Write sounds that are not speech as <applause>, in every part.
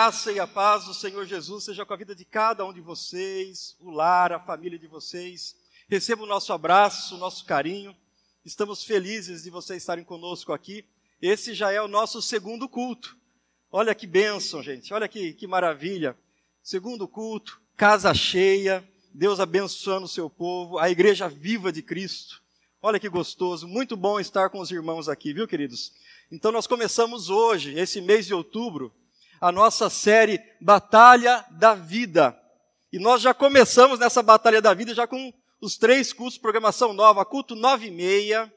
graça e a paz do Senhor Jesus seja com a vida de cada um de vocês, o lar, a família de vocês. Receba o nosso abraço, o nosso carinho. Estamos felizes de vocês estarem conosco aqui. Esse já é o nosso segundo culto. Olha que bênção, gente. Olha que, que maravilha. Segundo culto, casa cheia, Deus abençoando o seu povo, a igreja viva de Cristo. Olha que gostoso, muito bom estar com os irmãos aqui, viu, queridos? Então, nós começamos hoje, esse mês de outubro, a nossa série Batalha da Vida. E nós já começamos nessa Batalha da Vida já com os três cultos, programação nova, culto nove e meia,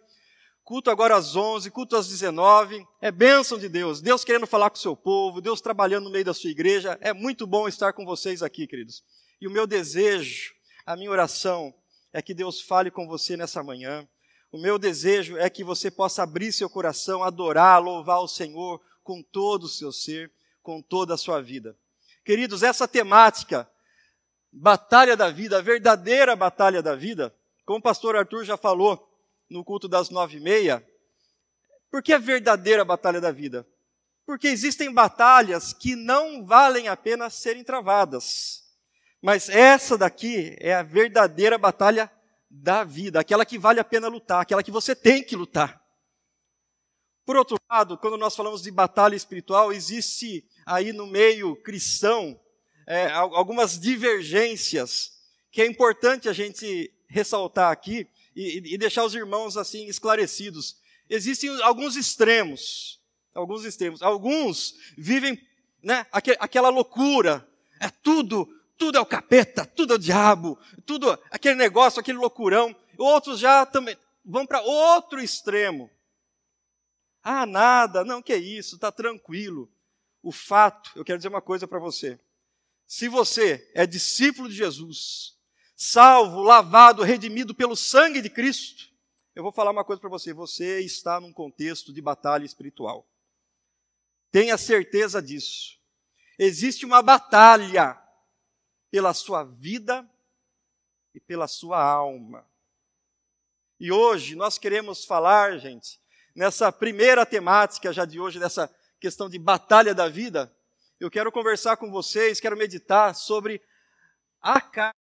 culto agora às onze, culto às dezenove. É bênção de Deus, Deus querendo falar com o seu povo, Deus trabalhando no meio da sua igreja. É muito bom estar com vocês aqui, queridos. E o meu desejo, a minha oração, é que Deus fale com você nessa manhã o meu desejo é que você possa abrir seu coração, adorar, louvar o Senhor com todo o seu ser, com toda a sua vida. Queridos, essa temática, batalha da vida, a verdadeira batalha da vida, como o pastor Arthur já falou no culto das nove e meia, por que a verdadeira batalha da vida? Porque existem batalhas que não valem a pena serem travadas. Mas essa daqui é a verdadeira batalha da vida, aquela que vale a pena lutar, aquela que você tem que lutar. Por outro lado, quando nós falamos de batalha espiritual, existe aí no meio cristão é, algumas divergências que é importante a gente ressaltar aqui e, e deixar os irmãos assim esclarecidos. Existem alguns extremos, alguns extremos. Alguns vivem né, aquela loucura, é tudo tudo é o capeta, tudo é o diabo, tudo aquele negócio, aquele loucurão. Outros já também vão para outro extremo. Ah, nada, não, que é isso, está tranquilo. O fato, eu quero dizer uma coisa para você. Se você é discípulo de Jesus, salvo, lavado, redimido pelo sangue de Cristo, eu vou falar uma coisa para você: você está num contexto de batalha espiritual. Tenha certeza disso. Existe uma batalha pela sua vida e pela sua alma. E hoje nós queremos falar, gente, nessa primeira temática já de hoje, dessa questão de batalha da vida, eu quero conversar com vocês, quero meditar sobre a carne.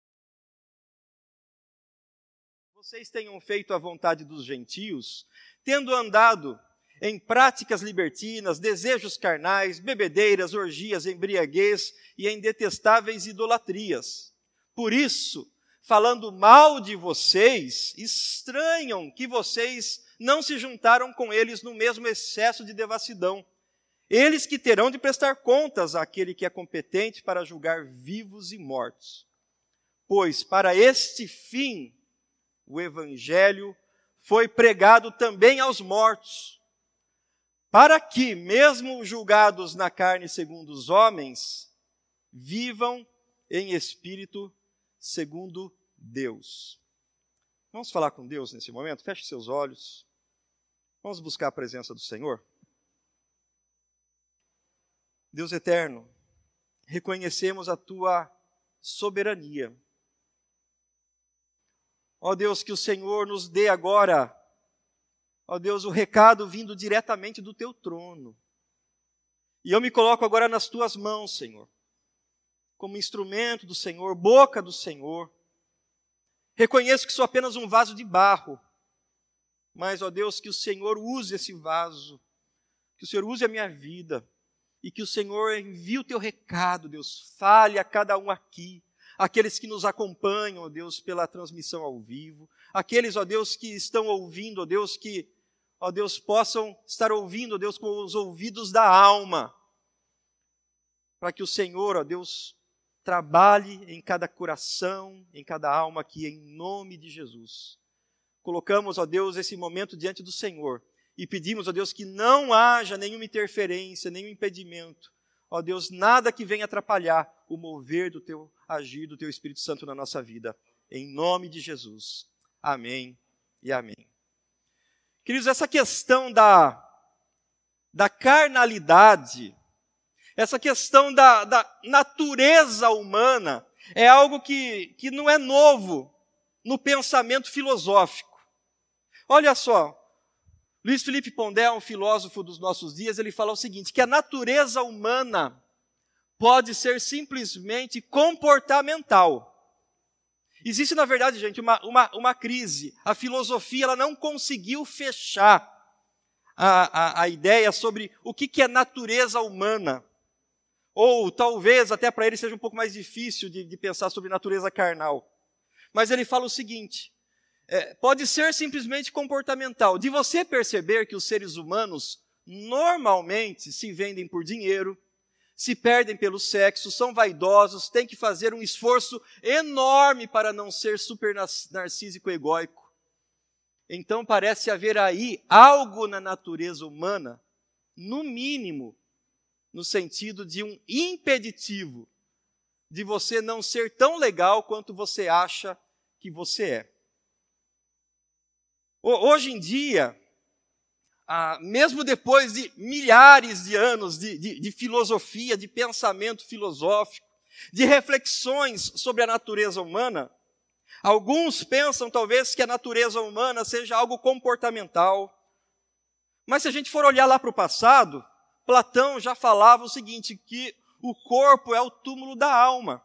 Vocês tenham feito a vontade dos gentios, tendo andado em práticas libertinas, desejos carnais, bebedeiras, orgias, embriaguez e em detestáveis idolatrias. Por isso, falando mal de vocês, estranham que vocês não se juntaram com eles no mesmo excesso de devassidão. Eles que terão de prestar contas àquele que é competente para julgar vivos e mortos. Pois para este fim o evangelho foi pregado também aos mortos para que, mesmo julgados na carne segundo os homens, vivam em espírito segundo Deus. Vamos falar com Deus nesse momento? Feche seus olhos. Vamos buscar a presença do Senhor. Deus eterno, reconhecemos a tua soberania. Ó Deus, que o Senhor nos dê agora ó Deus, o recado vindo diretamente do teu trono. E eu me coloco agora nas tuas mãos, Senhor, como instrumento do Senhor, boca do Senhor. Reconheço que sou apenas um vaso de barro, mas, ó Deus, que o Senhor use esse vaso, que o Senhor use a minha vida, e que o Senhor envie o teu recado, Deus, fale a cada um aqui, aqueles que nos acompanham, ó Deus, pela transmissão ao vivo, aqueles, ó Deus, que estão ouvindo, ó Deus, que, ó Deus, possam estar ouvindo, ó Deus, com os ouvidos da alma, para que o Senhor, ó Deus, trabalhe em cada coração, em cada alma aqui, em nome de Jesus. Colocamos, ó Deus, esse momento diante do Senhor e pedimos, ó Deus, que não haja nenhuma interferência, nenhum impedimento, ó Deus, nada que venha atrapalhar o mover do teu agir, do teu Espírito Santo na nossa vida. Em nome de Jesus. Amém e amém. Queridos, essa questão da, da carnalidade, essa questão da, da natureza humana, é algo que, que não é novo no pensamento filosófico. Olha só, Luiz Felipe Pondé, um filósofo dos nossos dias, ele fala o seguinte: que a natureza humana pode ser simplesmente comportamental. Existe, na verdade, gente, uma, uma, uma crise. A filosofia ela não conseguiu fechar a, a, a ideia sobre o que, que é natureza humana. Ou talvez até para ele seja um pouco mais difícil de, de pensar sobre natureza carnal. Mas ele fala o seguinte: é, pode ser simplesmente comportamental, de você perceber que os seres humanos normalmente se vendem por dinheiro, se perdem pelo sexo, são vaidosos, têm que fazer um esforço enorme para não ser super narcísico e egóico. Então parece haver aí algo na natureza humana, no mínimo, no sentido de um impeditivo de você não ser tão legal quanto você acha que você é. Hoje em dia, ah, mesmo depois de milhares de anos de, de, de filosofia, de pensamento filosófico, de reflexões sobre a natureza humana, alguns pensam talvez que a natureza humana seja algo comportamental. Mas se a gente for olhar lá para o passado, Platão já falava o seguinte: que o corpo é o túmulo da alma.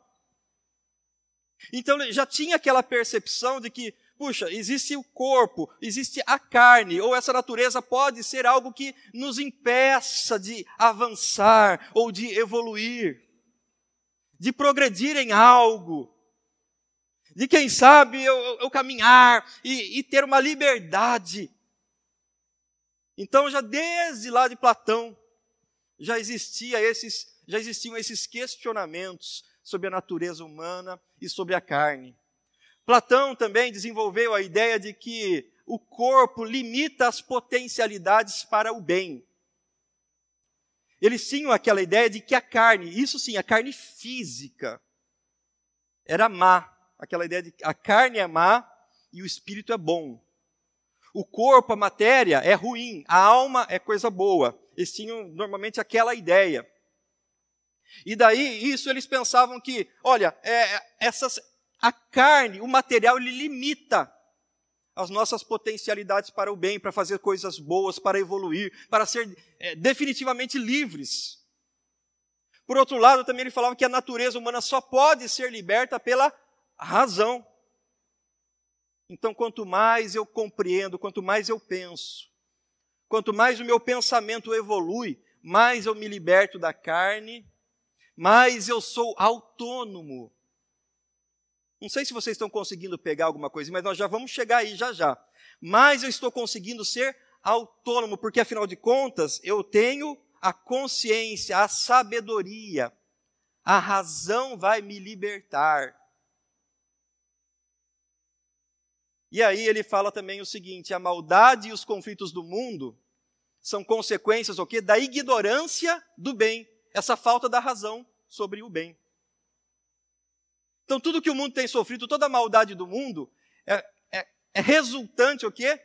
Então já tinha aquela percepção de que puxa, existe o corpo, existe a carne, ou essa natureza pode ser algo que nos impeça de avançar ou de evoluir, de progredir em algo, de quem sabe eu, eu caminhar e, e ter uma liberdade. Então, já desde lá de Platão, já existia esses, já existiam esses questionamentos sobre a natureza humana e sobre a carne. Platão também desenvolveu a ideia de que o corpo limita as potencialidades para o bem. Eles tinham aquela ideia de que a carne, isso sim, a carne física, era má. Aquela ideia de que a carne é má e o espírito é bom. O corpo, a matéria, é ruim, a alma é coisa boa. Eles tinham normalmente aquela ideia. E daí, isso eles pensavam que, olha, é, essas, a carne, o material, ele limita as nossas potencialidades para o bem, para fazer coisas boas, para evoluir, para ser é, definitivamente livres. Por outro lado, também ele falava que a natureza humana só pode ser liberta pela razão. Então, quanto mais eu compreendo, quanto mais eu penso, quanto mais o meu pensamento evolui, mais eu me liberto da carne, mais eu sou autônomo não sei se vocês estão conseguindo pegar alguma coisa, mas nós já vamos chegar aí já já. Mas eu estou conseguindo ser autônomo, porque afinal de contas eu tenho a consciência, a sabedoria. A razão vai me libertar. E aí ele fala também o seguinte: a maldade e os conflitos do mundo são consequências o quê? Da ignorância do bem, essa falta da razão sobre o bem. Então, tudo que o mundo tem sofrido, toda a maldade do mundo, é, é, é resultante o quê?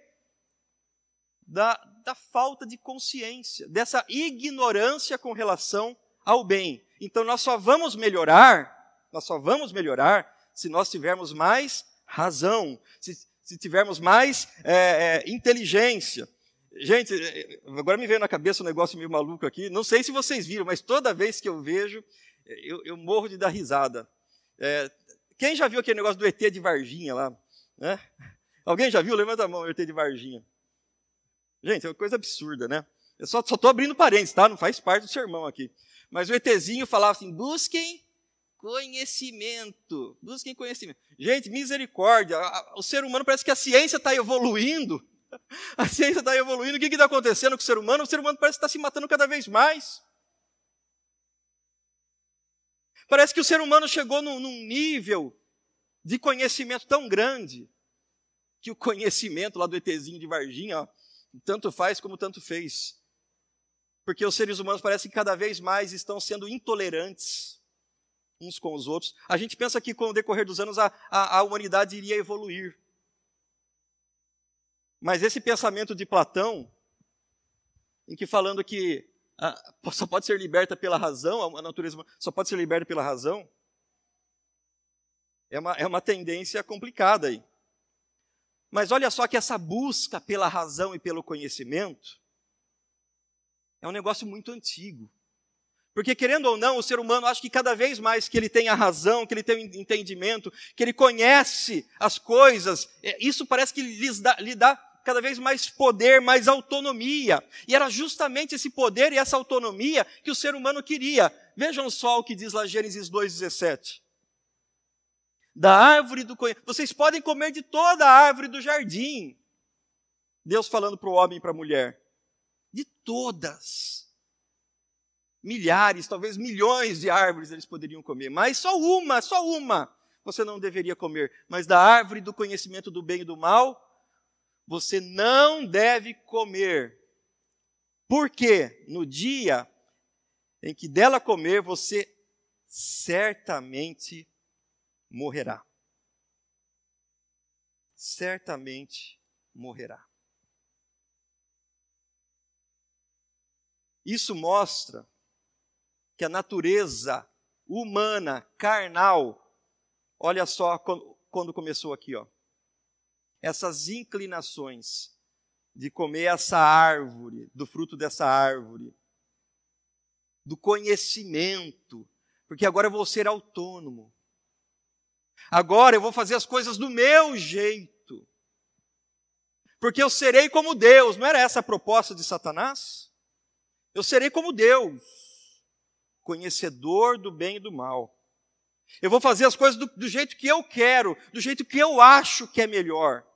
Da, da falta de consciência, dessa ignorância com relação ao bem. Então, nós só vamos melhorar, nós só vamos melhorar se nós tivermos mais razão, se, se tivermos mais é, é, inteligência. Gente, agora me veio na cabeça um negócio meio maluco aqui. Não sei se vocês viram, mas toda vez que eu vejo, eu, eu morro de dar risada. É, quem já viu aquele negócio do ET de Varginha lá? Né? Alguém já viu? Levanta a mão, ET de Varginha. Gente, é uma coisa absurda, né? Eu só estou abrindo parênteses, tá? Não faz parte do sermão aqui. Mas o ETzinho falava assim: busquem conhecimento. Busquem conhecimento. Gente, misericórdia. O ser humano parece que a ciência está evoluindo. <laughs> A ciência está evoluindo. O que está acontecendo com o ser humano? O ser humano parece que está se matando cada vez mais. Parece que o ser humano chegou num, num nível de conhecimento tão grande que o conhecimento lá do ETzinho de Varginha, ó, tanto faz como tanto fez. Porque os seres humanos parecem que cada vez mais estão sendo intolerantes uns com os outros. A gente pensa que com o decorrer dos anos a, a, a humanidade iria evoluir. Mas esse pensamento de Platão, em que falando que só pode ser liberta pela razão, a natureza só pode ser liberta pela razão, é uma, é uma tendência complicada aí. Mas olha só que essa busca pela razão e pelo conhecimento é um negócio muito antigo. Porque, querendo ou não, o ser humano acha que cada vez mais que ele tem a razão, que ele tem o entendimento, que ele conhece as coisas, é, isso parece que dá, lhe dá cada vez mais poder, mais autonomia. E era justamente esse poder e essa autonomia que o ser humano queria. Vejam só o que diz lá Gênesis 2,17. Da árvore do conhecimento. Vocês podem comer de toda a árvore do jardim. Deus falando para o homem e para a mulher. De todas. Milhares, talvez milhões de árvores eles poderiam comer, mas só uma, só uma você não deveria comer. Mas da árvore do conhecimento do bem e do mal, você não deve comer. Porque no dia em que dela comer, você certamente morrerá. Certamente morrerá. Isso mostra que a natureza humana, carnal, olha só quando começou aqui, ó essas inclinações de comer essa árvore, do fruto dessa árvore, do conhecimento, porque agora eu vou ser autônomo. Agora eu vou fazer as coisas do meu jeito. Porque eu serei como Deus. Não era essa a proposta de Satanás? Eu serei como Deus, conhecedor do bem e do mal. Eu vou fazer as coisas do, do jeito que eu quero, do jeito que eu acho que é melhor.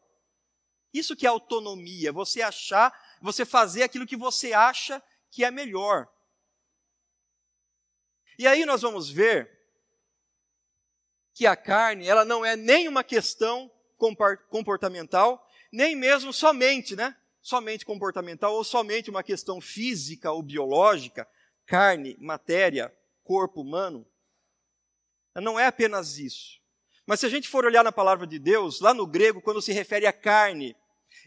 Isso que é autonomia, você achar, você fazer aquilo que você acha que é melhor. E aí nós vamos ver que a carne, ela não é nem uma questão comportamental, nem mesmo somente, né? Somente comportamental ou somente uma questão física ou biológica, carne, matéria, corpo humano. Não é apenas isso. Mas se a gente for olhar na palavra de Deus, lá no grego, quando se refere à carne,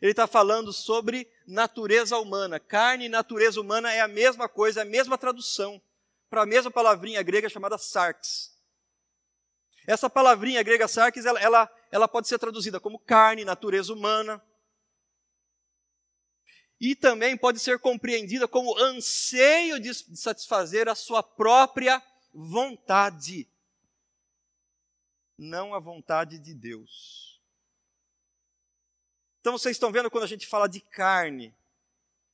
ele está falando sobre natureza humana. Carne e natureza humana é a mesma coisa, é a mesma tradução para a mesma palavrinha grega chamada sarx. Essa palavrinha grega sarx, ela, ela, ela pode ser traduzida como carne, natureza humana. E também pode ser compreendida como anseio de satisfazer a sua própria vontade, não a vontade de Deus. Então vocês estão vendo quando a gente fala de carne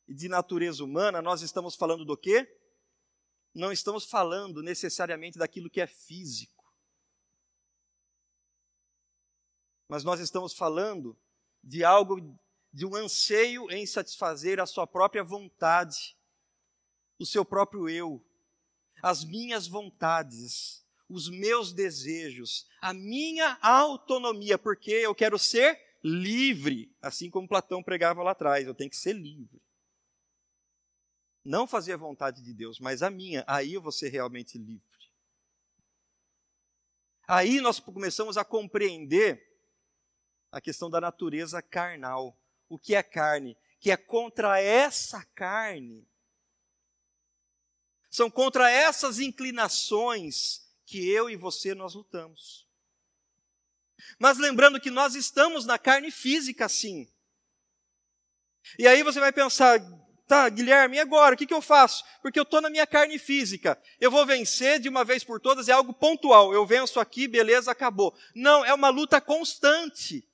e de natureza humana, nós estamos falando do quê? Não estamos falando necessariamente daquilo que é físico. Mas nós estamos falando de algo, de um anseio em satisfazer a sua própria vontade, o seu próprio eu, as minhas vontades, os meus desejos, a minha autonomia, porque eu quero ser livre, assim como Platão pregava lá atrás, eu tenho que ser livre. Não fazer a vontade de Deus, mas a minha, aí eu vou ser realmente livre. Aí nós começamos a compreender a questão da natureza carnal. O que é carne? Que é contra essa carne. São contra essas inclinações que eu e você nós lutamos. Mas lembrando que nós estamos na carne física, sim. E aí você vai pensar, tá, Guilherme, e agora? O que, que eu faço? Porque eu estou na minha carne física. Eu vou vencer de uma vez por todas, é algo pontual. Eu venço aqui, beleza, acabou. Não, é uma luta constante.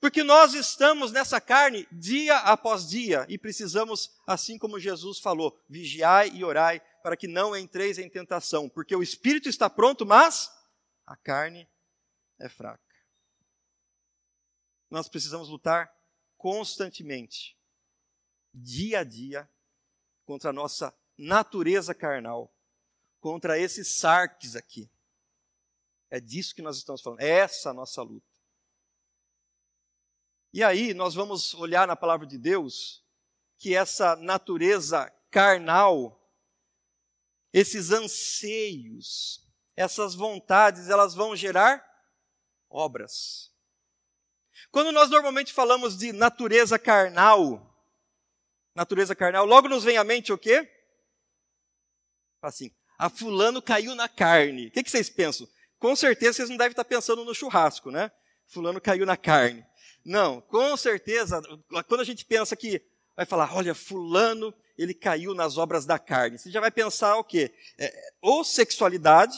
Porque nós estamos nessa carne dia após dia e precisamos, assim como Jesus falou, vigiai e orai para que não entreis em tentação, porque o espírito está pronto, mas a carne é fraca. Nós precisamos lutar constantemente, dia a dia, contra a nossa natureza carnal, contra esses sarques aqui. É disso que nós estamos falando, é essa a nossa luta. E aí nós vamos olhar na palavra de Deus que essa natureza carnal, esses anseios, essas vontades, elas vão gerar obras. Quando nós normalmente falamos de natureza carnal, natureza carnal, logo nos vem à mente o quê? Assim, a fulano caiu na carne. O que, que vocês pensam? Com certeza vocês não devem estar pensando no churrasco, né? Fulano caiu na carne. Não, com certeza, quando a gente pensa que vai falar, olha, fulano, ele caiu nas obras da carne. Você já vai pensar o quê? É, ou sexualidade,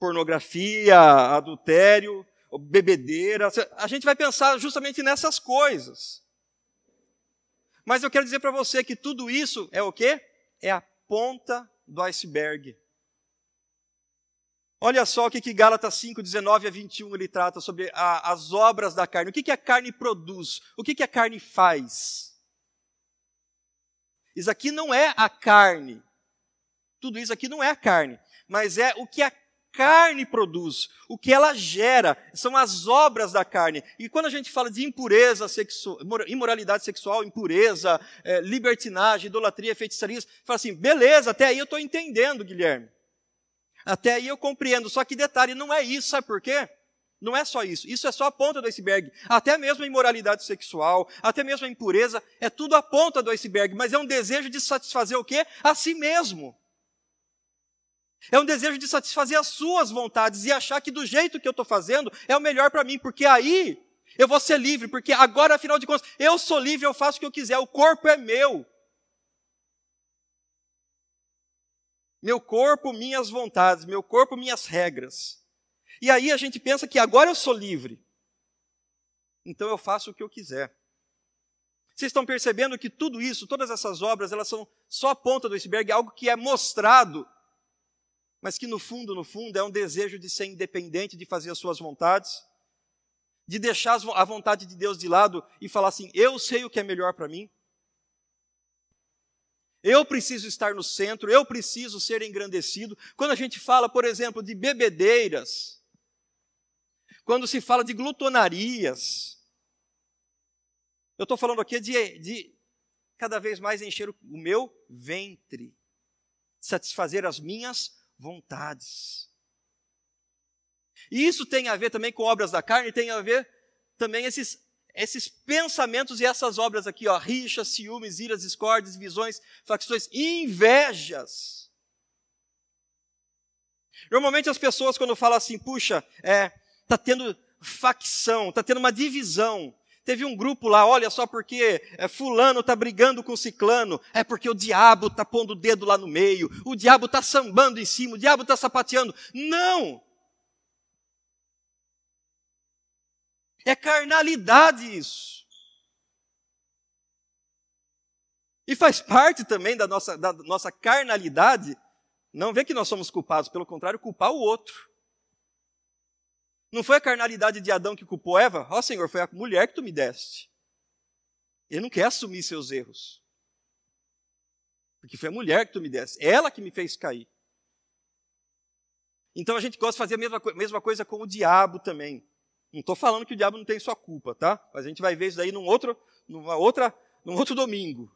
pornografia, adultério, bebedeira. A gente vai pensar justamente nessas coisas. Mas eu quero dizer para você que tudo isso é o quê? É a ponta do iceberg. Olha só o que, que Gálatas 5, 19 a 21 ele trata sobre a, as obras da carne. O que, que a carne produz? O que, que a carne faz? Isso aqui não é a carne. Tudo isso aqui não é a carne. Mas é o que a carne produz, o que ela gera, são as obras da carne. E quando a gente fala de impureza sexual, imoralidade sexual, impureza, é, libertinagem, idolatria, feitiçaria, fala assim, beleza, até aí eu estou entendendo, Guilherme. Até aí eu compreendo. Só que detalhe, não é isso, sabe por quê? Não é só isso. Isso é só a ponta do iceberg. Até mesmo a imoralidade sexual, até mesmo a impureza, é tudo a ponta do iceberg. Mas é um desejo de satisfazer o quê? A si mesmo. É um desejo de satisfazer as suas vontades e achar que do jeito que eu estou fazendo é o melhor para mim, porque aí eu vou ser livre, porque agora, afinal de contas, eu sou livre, eu faço o que eu quiser, o corpo é meu. Meu corpo, minhas vontades, meu corpo, minhas regras. E aí a gente pensa que agora eu sou livre. Então eu faço o que eu quiser. Vocês estão percebendo que tudo isso, todas essas obras, elas são só a ponta do iceberg, algo que é mostrado, mas que no fundo, no fundo, é um desejo de ser independente, de fazer as suas vontades, de deixar a vontade de Deus de lado e falar assim: eu sei o que é melhor para mim. Eu preciso estar no centro, eu preciso ser engrandecido. Quando a gente fala, por exemplo, de bebedeiras, quando se fala de glutonarias, eu estou falando aqui de, de, cada vez mais encher o, meu ventre, satisfazer as minhas vontades. E isso tem a ver também com obras da carne, tem a ver também esses esses pensamentos e essas obras aqui, ó, rixas, ciúmes, iras, discórdias, visões, facções, invejas. Normalmente as pessoas quando falam assim, puxa, é, tá tendo facção, tá tendo uma divisão. Teve um grupo lá, olha só porque é, fulano tá brigando com ciclano, é porque o diabo tá pondo o dedo lá no meio, o diabo tá sambando em cima, o diabo tá sapateando. Não! É carnalidade isso. E faz parte também da nossa, da nossa carnalidade não ver que nós somos culpados, pelo contrário, culpar o outro. Não foi a carnalidade de Adão que culpou Eva? Ó oh, Senhor, foi a mulher que tu me deste. Ele não quer assumir seus erros. Porque foi a mulher que tu me deste. Ela que me fez cair. Então a gente gosta de fazer a mesma, mesma coisa com o diabo também. Não estou falando que o diabo não tem sua culpa, tá? Mas a gente vai ver isso aí num outro, numa outra, num outro domingo.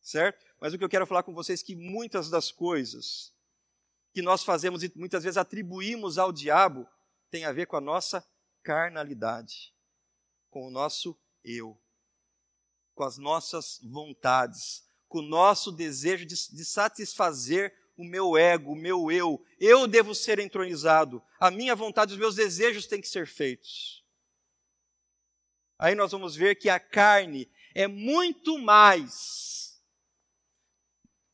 Certo? Mas o que eu quero falar com vocês é que muitas das coisas que nós fazemos e muitas vezes atribuímos ao diabo tem a ver com a nossa carnalidade, com o nosso eu, com as nossas vontades, com o nosso desejo de, de satisfazer o meu ego, o meu eu. Eu devo ser entronizado. A minha vontade, os meus desejos têm que ser feitos. Aí nós vamos ver que a carne é muito mais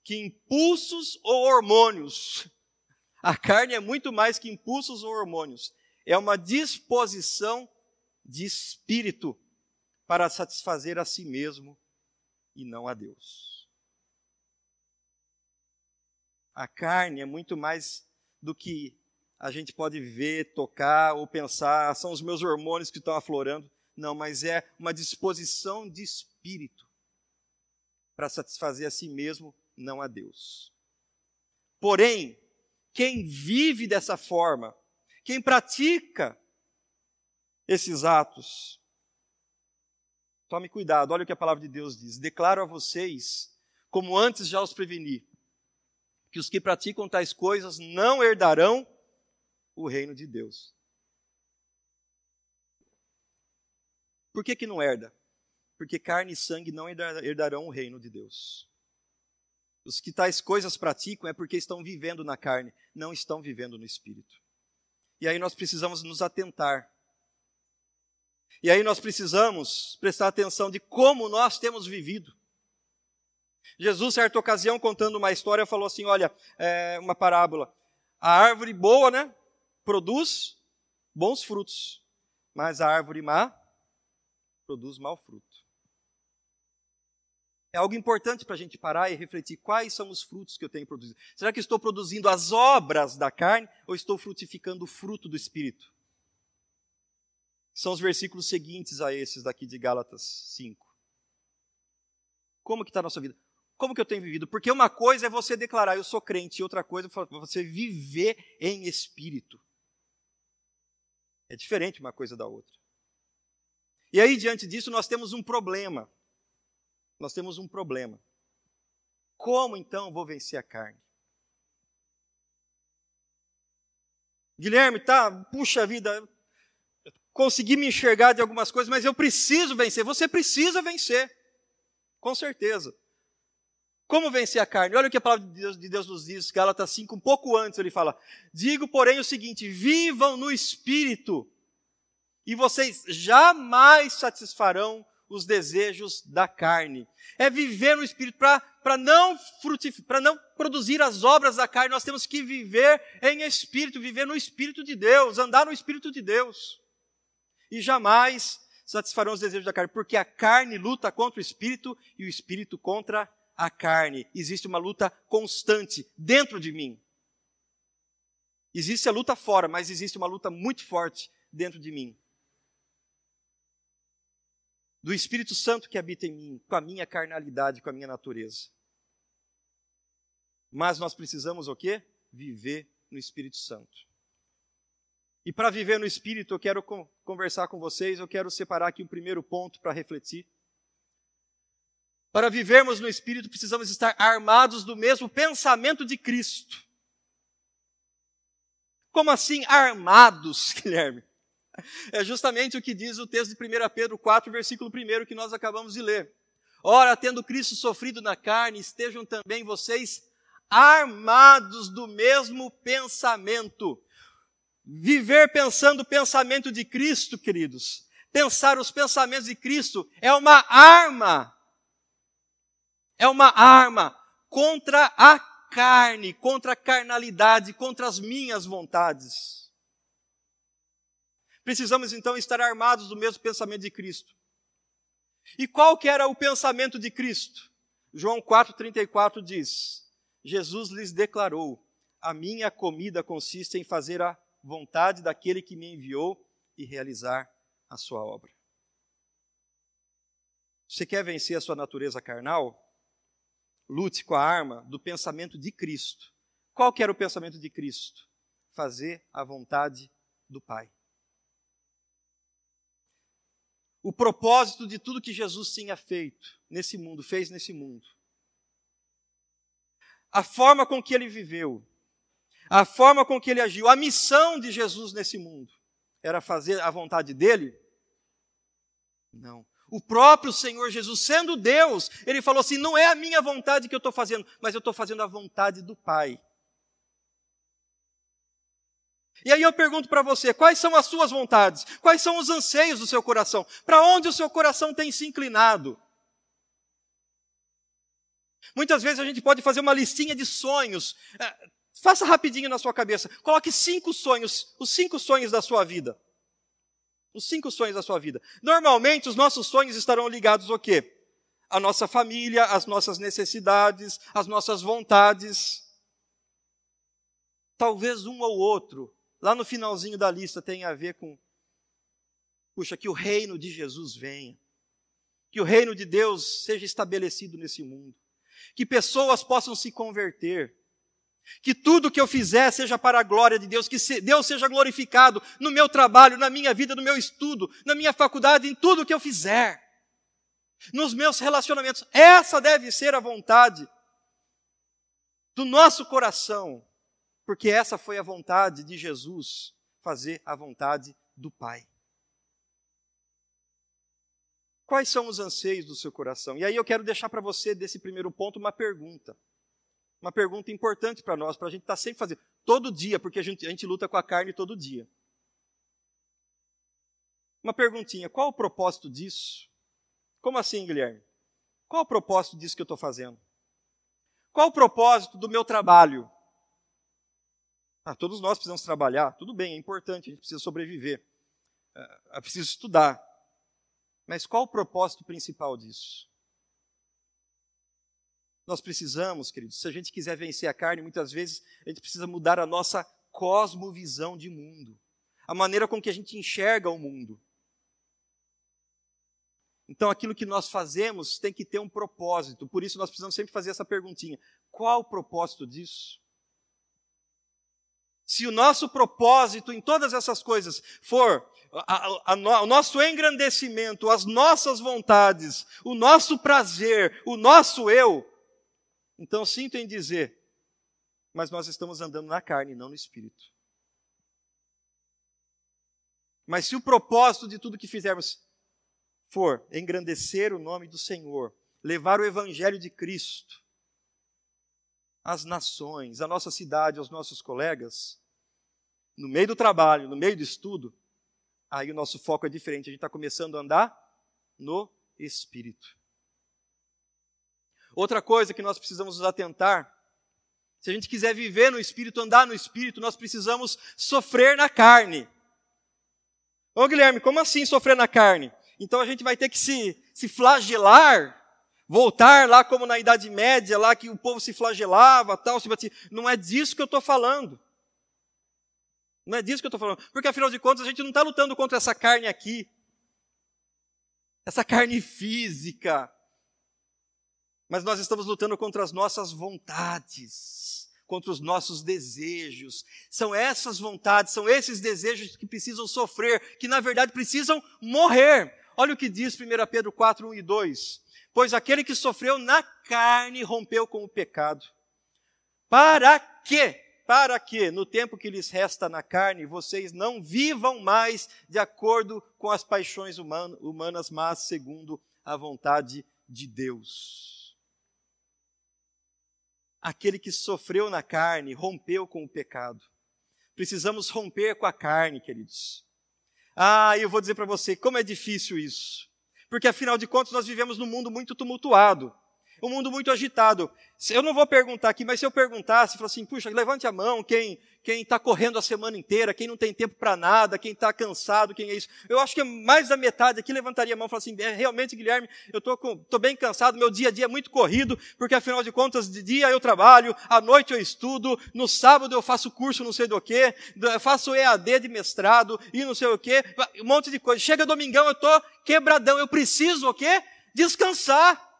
que impulsos ou hormônios. A carne é muito mais que impulsos ou hormônios. É uma disposição de espírito para satisfazer a si mesmo e não a Deus. A carne é muito mais do que a gente pode ver, tocar ou pensar, são os meus hormônios que estão aflorando. Não, mas é uma disposição de espírito para satisfazer a si mesmo, não a Deus. Porém, quem vive dessa forma, quem pratica esses atos, tome cuidado, olha o que a palavra de Deus diz: declaro a vocês, como antes já os preveni, que os que praticam tais coisas não herdarão o reino de Deus. Por que, que não herda? Porque carne e sangue não herdarão o reino de Deus. Os que tais coisas praticam é porque estão vivendo na carne, não estão vivendo no espírito. E aí nós precisamos nos atentar E aí nós precisamos prestar atenção de como nós temos vivido. Jesus, certa ocasião, contando uma história, falou assim: olha, é uma parábola. A árvore boa, né? Produz bons frutos, mas a árvore má produz mau fruto. É algo importante para a gente parar e refletir quais são os frutos que eu tenho produzido. Será que estou produzindo as obras da carne ou estou frutificando o fruto do Espírito? São os versículos seguintes a esses daqui de Gálatas 5. Como que está a nossa vida? Como que eu tenho vivido? Porque uma coisa é você declarar, eu sou crente, e outra coisa é você viver em espírito. É diferente uma coisa da outra. E aí, diante disso, nós temos um problema nós temos um problema. Como então vou vencer a carne? Guilherme, tá, puxa vida, consegui me enxergar de algumas coisas, mas eu preciso vencer. Você precisa vencer, com certeza. Como vencer a carne? Olha o que a palavra de Deus, de Deus nos diz, Gálatas 5, um pouco antes ele fala: Digo, porém, o seguinte: vivam no espírito, e vocês jamais satisfarão os desejos da carne. É viver no Espírito para não, para não produzir as obras da carne. Nós temos que viver em Espírito, viver no Espírito de Deus, andar no Espírito de Deus. E jamais satisfarão os desejos da carne, porque a carne luta contra o Espírito e o Espírito contra a carne. Existe uma luta constante dentro de mim. Existe a luta fora, mas existe uma luta muito forte dentro de mim do Espírito Santo que habita em mim, com a minha carnalidade, com a minha natureza. Mas nós precisamos o quê? Viver no Espírito Santo. E para viver no Espírito, eu quero conversar com vocês, eu quero separar aqui um primeiro ponto para refletir. Para vivermos no Espírito, precisamos estar armados do mesmo pensamento de Cristo. Como assim armados, <laughs> Guilherme? É justamente o que diz o texto de 1 Pedro 4, versículo 1 que nós acabamos de ler. Ora, tendo Cristo sofrido na carne, estejam também vocês armados do mesmo pensamento. Viver pensando o pensamento de Cristo, queridos. Pensar os pensamentos de Cristo é uma arma. É uma arma contra a carne, contra a carnalidade, contra as minhas vontades. Precisamos então estar armados do mesmo pensamento de Cristo. E qual que era o pensamento de Cristo? João 4:34 diz: Jesus lhes declarou: A minha comida consiste em fazer a vontade daquele que me enviou e realizar a sua obra. Você quer vencer a sua natureza carnal? Lute com a arma do pensamento de Cristo. Qual que era o pensamento de Cristo? Fazer a vontade do Pai o propósito de tudo que Jesus tinha feito nesse mundo, fez nesse mundo. A forma com que ele viveu, a forma com que ele agiu, a missão de Jesus nesse mundo era fazer a vontade dele? Não. O próprio Senhor Jesus, sendo Deus, ele falou assim: não é a minha vontade que eu estou fazendo, mas eu estou fazendo a vontade do Pai. E aí eu pergunto para você, quais são as suas vontades? Quais são os anseios do seu coração? Para onde o seu coração tem se inclinado? Muitas vezes a gente pode fazer uma listinha de sonhos. É, faça rapidinho na sua cabeça. Coloque cinco sonhos, os cinco sonhos da sua vida. Os cinco sonhos da sua vida. Normalmente os nossos sonhos estarão ligados ao quê? A nossa família, as nossas necessidades, as nossas vontades. Talvez um ou outro lá no finalzinho da lista tem a ver com, puxa, que o reino de Jesus venha, que o reino de Deus seja estabelecido nesse mundo, que pessoas possam se converter, que tudo que eu fizer seja para a glória de Deus, que Deus seja glorificado no meu trabalho, na minha vida, no meu estudo, na minha faculdade, em tudo que eu fizer, nos meus relacionamentos. Essa deve ser a vontade do nosso coração porque essa foi a vontade de Jesus, fazer a vontade do Pai. Quais são os anseios do seu coração? E aí eu quero deixar para você, desse primeiro ponto, uma pergunta. Uma pergunta importante para nós, para a gente estar tá sempre fazendo. Todo dia, porque a gente, a gente luta com a carne todo dia. Uma perguntinha: qual o propósito disso? Como assim, Guilherme? Qual o propósito disso que eu estou fazendo? Qual o propósito do meu trabalho? Ah, todos nós precisamos trabalhar, tudo bem, é importante, a gente precisa sobreviver, é, é preciso estudar. Mas qual o propósito principal disso? Nós precisamos, queridos, se a gente quiser vencer a carne, muitas vezes a gente precisa mudar a nossa cosmovisão de mundo, a maneira com que a gente enxerga o mundo. Então, aquilo que nós fazemos tem que ter um propósito, por isso nós precisamos sempre fazer essa perguntinha: qual o propósito disso? Se o nosso propósito em todas essas coisas for a, a, a, o nosso engrandecimento, as nossas vontades, o nosso prazer, o nosso eu, então sinto em dizer, mas nós estamos andando na carne, não no espírito. Mas se o propósito de tudo que fizermos for engrandecer o nome do Senhor, levar o evangelho de Cristo às nações, à nossa cidade, aos nossos colegas, no meio do trabalho, no meio do estudo, aí o nosso foco é diferente. A gente está começando a andar no Espírito. Outra coisa que nós precisamos nos atentar, se a gente quiser viver no Espírito, andar no Espírito, nós precisamos sofrer na carne. Ô Guilherme, como assim sofrer na carne? Então a gente vai ter que se, se flagelar, voltar lá como na Idade Média, lá que o povo se flagelava, tal, se batia. Não é disso que eu estou falando. Não é disso que eu estou falando. Porque afinal de contas a gente não está lutando contra essa carne aqui. Essa carne física. Mas nós estamos lutando contra as nossas vontades, contra os nossos desejos. São essas vontades, são esses desejos que precisam sofrer, que na verdade precisam morrer. Olha o que diz 1 Pedro 4, 1 e 2. Pois aquele que sofreu na carne rompeu com o pecado. Para que, para que, no tempo que lhes resta na carne, vocês não vivam mais de acordo com as paixões humanas, mas segundo a vontade de Deus. Aquele que sofreu na carne rompeu com o pecado. Precisamos romper com a carne, queridos. Ah, eu vou dizer para você como é difícil isso. Porque afinal de contas nós vivemos num mundo muito tumultuado, um mundo muito agitado. Eu não vou perguntar aqui, mas se eu perguntasse, falar assim, puxa, levante a mão, quem quem está correndo a semana inteira, quem não tem tempo para nada, quem está cansado, quem é isso. Eu acho que mais da metade aqui levantaria a mão e falaria assim, é, realmente, Guilherme, eu estou bem cansado, meu dia a dia é muito corrido, porque afinal de contas, de dia eu trabalho, à noite eu estudo, no sábado eu faço curso não sei do que, faço EAD de mestrado e não sei o que, um monte de coisa. Chega domingão, eu estou quebradão, eu preciso o quê? Descansar.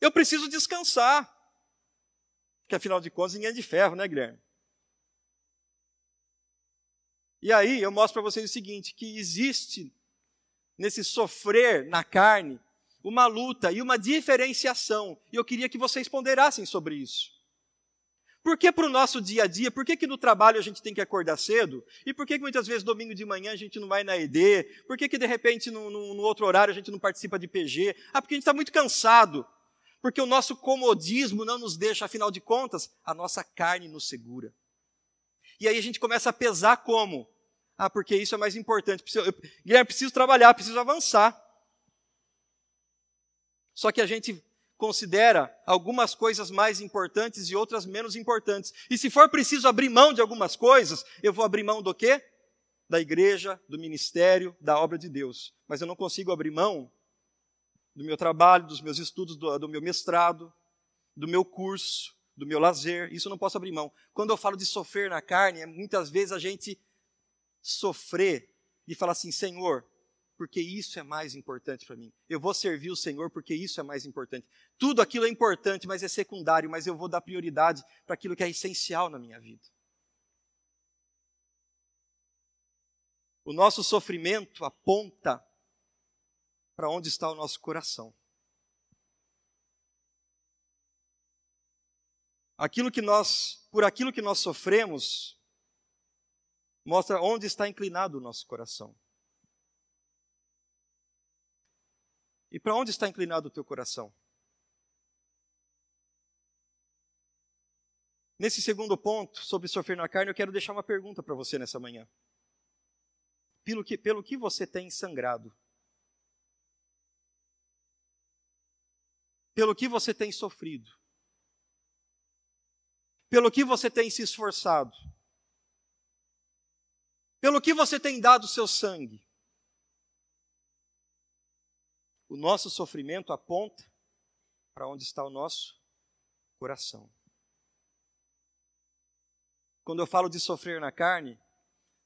Eu preciso descansar. Porque afinal de contas ninguém é de ferro, né, Guilherme? E aí eu mostro para vocês o seguinte: que existe nesse sofrer na carne uma luta e uma diferenciação. E eu queria que vocês ponderassem sobre isso. Por que para o nosso dia a dia, por que, que no trabalho a gente tem que acordar cedo? E por que, que muitas vezes domingo de manhã a gente não vai na ED? Por que, que de repente no, no, no outro horário a gente não participa de PG? Ah, porque a gente está muito cansado porque o nosso comodismo não nos deixa, afinal de contas, a nossa carne nos segura. E aí a gente começa a pesar como? Ah, porque isso é mais importante. Eu, Guilherme, preciso trabalhar, preciso avançar. Só que a gente considera algumas coisas mais importantes e outras menos importantes. E se for preciso abrir mão de algumas coisas, eu vou abrir mão do quê? Da igreja, do ministério, da obra de Deus. Mas eu não consigo abrir mão do meu trabalho, dos meus estudos, do, do meu mestrado, do meu curso, do meu lazer. Isso eu não posso abrir mão. Quando eu falo de sofrer na carne, é muitas vezes a gente sofrer e falar assim: Senhor, porque isso é mais importante para mim. Eu vou servir o Senhor porque isso é mais importante. Tudo aquilo é importante, mas é secundário, mas eu vou dar prioridade para aquilo que é essencial na minha vida. O nosso sofrimento aponta para onde está o nosso coração. Aquilo que nós, por aquilo que nós sofremos, mostra onde está inclinado o nosso coração. E para onde está inclinado o teu coração? Nesse segundo ponto, sobre sofrer na carne, eu quero deixar uma pergunta para você nessa manhã. pelo que, pelo que você tem sangrado. Pelo que você tem sofrido. Pelo que você tem se esforçado. Pelo que você tem dado seu sangue. O nosso sofrimento aponta para onde está o nosso coração. Quando eu falo de sofrer na carne,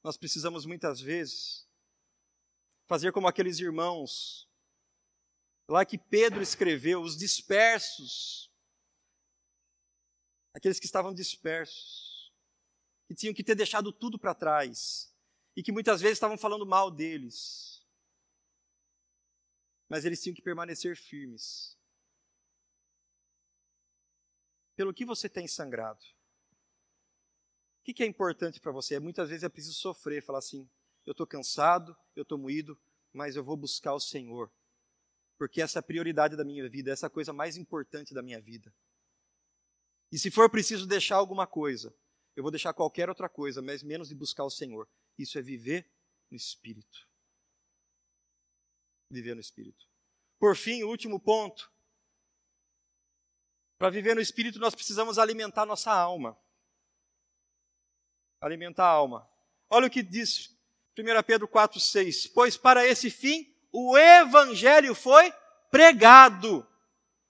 nós precisamos muitas vezes fazer como aqueles irmãos lá que Pedro escreveu, os dispersos, aqueles que estavam dispersos, que tinham que ter deixado tudo para trás e que muitas vezes estavam falando mal deles, mas eles tinham que permanecer firmes. Pelo que você tem sangrado? O que, é importante para você? Muitas vezes é preciso sofrer, falar assim: eu estou cansado, eu estou moído, mas eu vou buscar o Senhor. Porque essa é a prioridade da minha vida, essa é a coisa mais importante da minha vida. E se for preciso deixar alguma coisa, eu vou deixar qualquer outra coisa, mas menos de buscar o Senhor. Isso é viver no Espírito. Viver no Espírito. Por fim, o último ponto. Para viver no Espírito, nós precisamos alimentar nossa alma alimentar a alma. Olha o que diz 1 Pedro 4,6. Pois para esse fim o Evangelho foi pregado.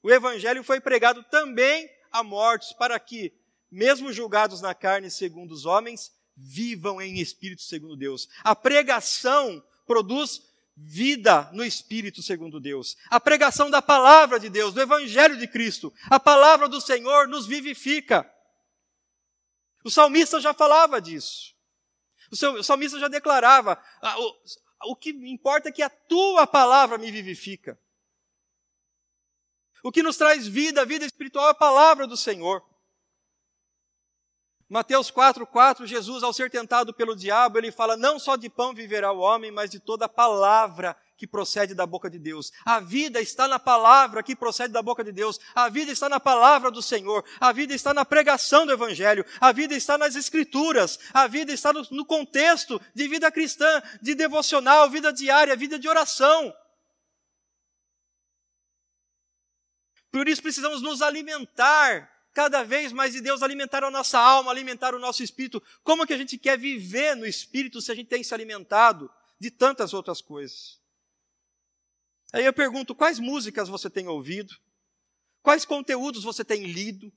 O Evangelho foi pregado também a mortos, para que, mesmo julgados na carne segundo os homens, vivam em espírito segundo Deus. A pregação produz vida no espírito segundo Deus. A pregação da palavra de Deus, do Evangelho de Cristo, a palavra do Senhor nos vivifica. O salmista já falava disso. O, o salmista já declarava: o, que importa é que a tua palavra me vivifica. O que nos traz vida, vida espiritual, é a palavra do Senhor. Mateus 4, 4, Jesus, ao ser tentado pelo diabo, ele fala: Não só de pão viverá o homem, mas de toda palavra que procede da boca de Deus. A vida está na palavra que procede da boca de Deus. A vida está na palavra do Senhor. A vida está na pregação do Evangelho. A vida está nas Escrituras. A vida está no, no contexto de vida cristã, de devocional, vida diária, vida de oração. Por isso precisamos nos alimentar cada vez mais de Deus, alimentar a nossa alma, alimentar o nosso espírito. Como que a gente quer viver no espírito se a gente tem se alimentado de tantas outras coisas? Aí eu pergunto: quais músicas você tem ouvido? Quais conteúdos você tem lido?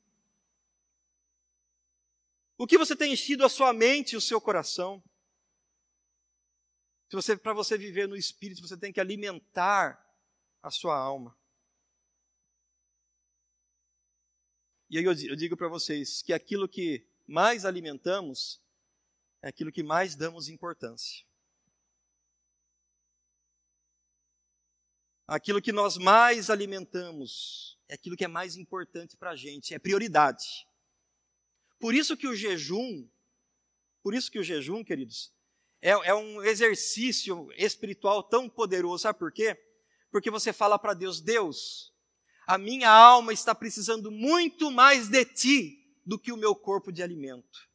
O que você tem enchido a sua mente e o seu coração? Se você, para você viver no espírito, você tem que alimentar a sua alma. E aí eu, eu digo para vocês que aquilo que mais alimentamos é aquilo que mais damos importância. Aquilo que nós mais alimentamos é aquilo que é mais importante para a gente, é prioridade. Por isso que o jejum, por isso que o jejum, queridos, é, é um exercício espiritual tão poderoso. Sabe por quê? Porque você fala para Deus: Deus, a minha alma está precisando muito mais de ti do que o meu corpo de alimento.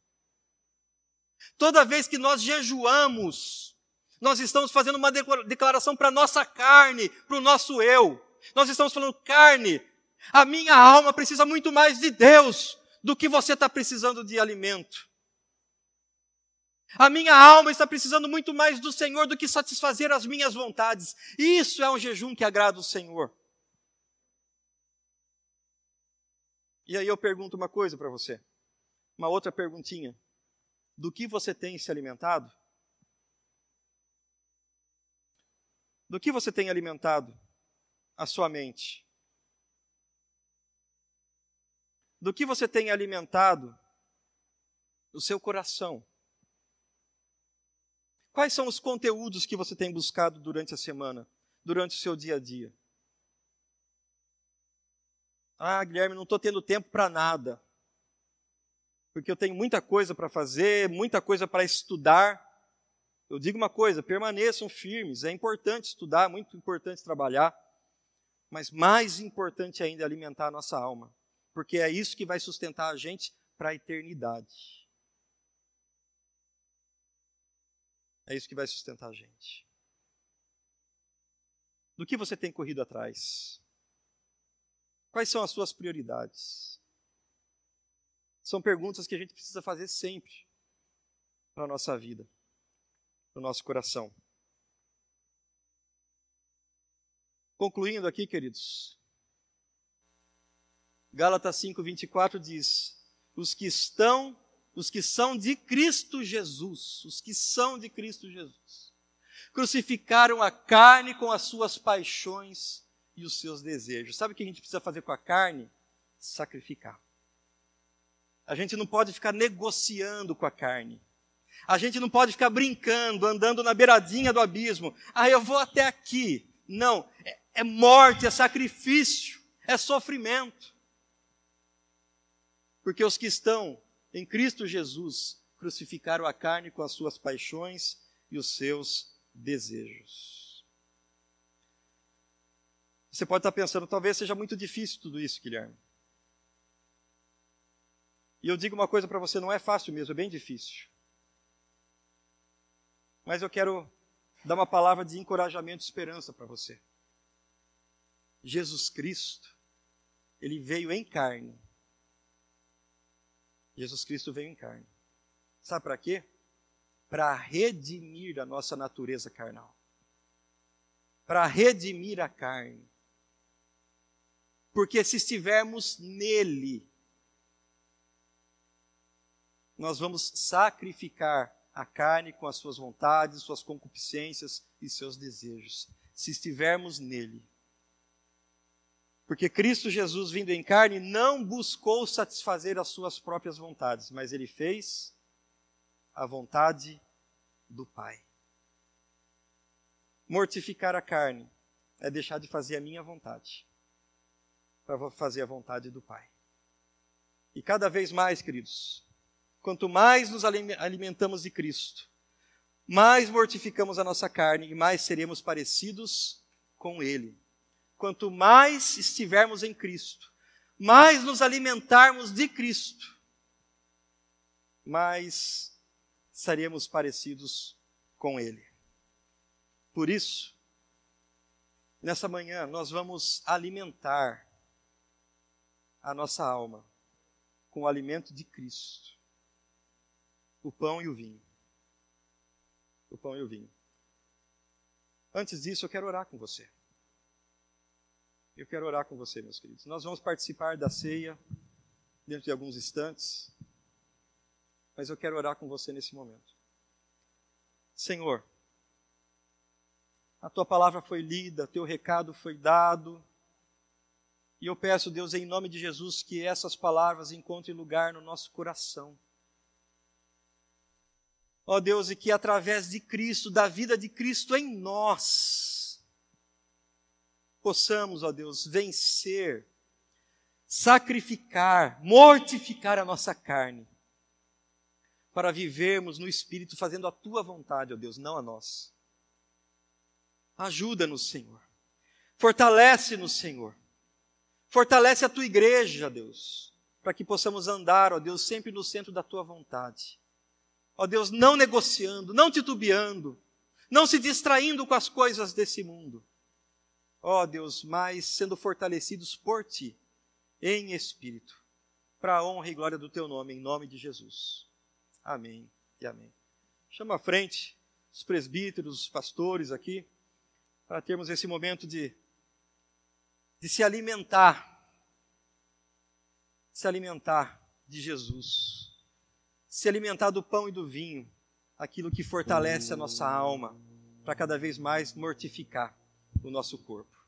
Toda vez que nós jejuamos, nós estamos fazendo uma declaração para a nossa carne, para o nosso eu. Nós estamos falando, carne, a minha alma precisa muito mais de Deus do que você está precisando de alimento. A minha alma está precisando muito mais do Senhor do que satisfazer as minhas vontades. Isso é um jejum que agrada o Senhor. E aí eu pergunto uma coisa para você, uma outra perguntinha. Do que você tem se alimentado? Do que você tem alimentado a sua mente? Do que você tem alimentado o seu coração? Quais são os conteúdos que você tem buscado durante a semana, durante o seu dia a dia? Ah, Guilherme, não estou tendo tempo para nada. Porque eu tenho muita coisa para fazer, muita coisa para estudar. Eu digo uma coisa: permaneçam firmes. É importante estudar, muito importante trabalhar, mas mais importante ainda é alimentar a nossa alma, porque é isso que vai sustentar a gente para a eternidade. É isso que vai sustentar a gente. Do que você tem corrido atrás? Quais são as suas prioridades? São perguntas que a gente precisa fazer sempre para a nossa vida, para o nosso coração. Concluindo aqui, queridos, Gálatas 5:24 diz: os que estão, os que são de Cristo Jesus, os que são de Cristo Jesus, crucificaram a carne com as suas paixões e os seus desejos. Sabe o que a gente precisa fazer com a carne? Sacrificar. A gente não pode ficar negociando com a carne. A gente não pode ficar brincando, andando na beiradinha do abismo. Ah, eu vou até aqui. Não, é, é morte, é sacrifício, é sofrimento. Porque os que estão em Cristo Jesus crucificaram a carne com as suas paixões e os seus desejos. Você pode estar pensando, talvez seja muito difícil tudo isso, Guilherme. E eu digo uma coisa para você, não é fácil mesmo, é bem difícil. Mas eu quero dar uma palavra de encorajamento e esperança para você. Jesus Cristo, ele veio em carne Jesus Cristo veio em carne. Sabe para quê? Para redimir a nossa natureza carnal. Para redimir a carne. Porque se estivermos nele, nós vamos sacrificar a carne com as suas vontades, suas concupiscências e seus desejos. Se estivermos nele. Porque Cristo Jesus, vindo em carne, não buscou satisfazer as suas próprias vontades, mas ele fez a vontade do Pai. Mortificar a carne é deixar de fazer a minha vontade para fazer a vontade do Pai. E cada vez mais, queridos, quanto mais nos alimentamos de Cristo, mais mortificamos a nossa carne e mais seremos parecidos com Ele quanto mais estivermos em Cristo, mais nos alimentarmos de Cristo, mais estaremos parecidos com Ele. Por isso, nessa manhã, nós vamos alimentar a nossa alma com o alimento de Cristo, o pão e o vinho. O pão e o vinho. Antes disso, eu quero orar com você. Eu quero orar com você, meus queridos. Nós vamos participar da ceia dentro de alguns instantes, mas eu quero orar com você nesse momento. Senhor, a tua palavra foi lida, teu recado foi dado, e eu peço, Deus, em nome de Jesus, que essas palavras encontrem lugar no nosso coração. Ó Deus, e que através de Cristo, da vida de Cristo em nós, possamos, ó Deus, vencer, sacrificar, mortificar a nossa carne, para vivermos no Espírito fazendo a tua vontade, ó Deus, não a nós. Ajuda-nos, Senhor. Fortalece-nos, Senhor. Fortalece a tua igreja, Deus, para que possamos andar, ó Deus, sempre no centro da tua vontade. Ó Deus, não negociando, não titubeando, não se distraindo com as coisas desse mundo, ó Deus, mas sendo fortalecidos por Ti, em espírito, para a honra e glória do Teu nome, em nome de Jesus. Amém e amém. Chama à frente os presbíteros, os pastores aqui, para termos esse momento de, de se alimentar, se alimentar de Jesus, se alimentar do pão e do vinho, aquilo kita fortalece a nossa alma, para cada vez mais mortificar o nosso corpo.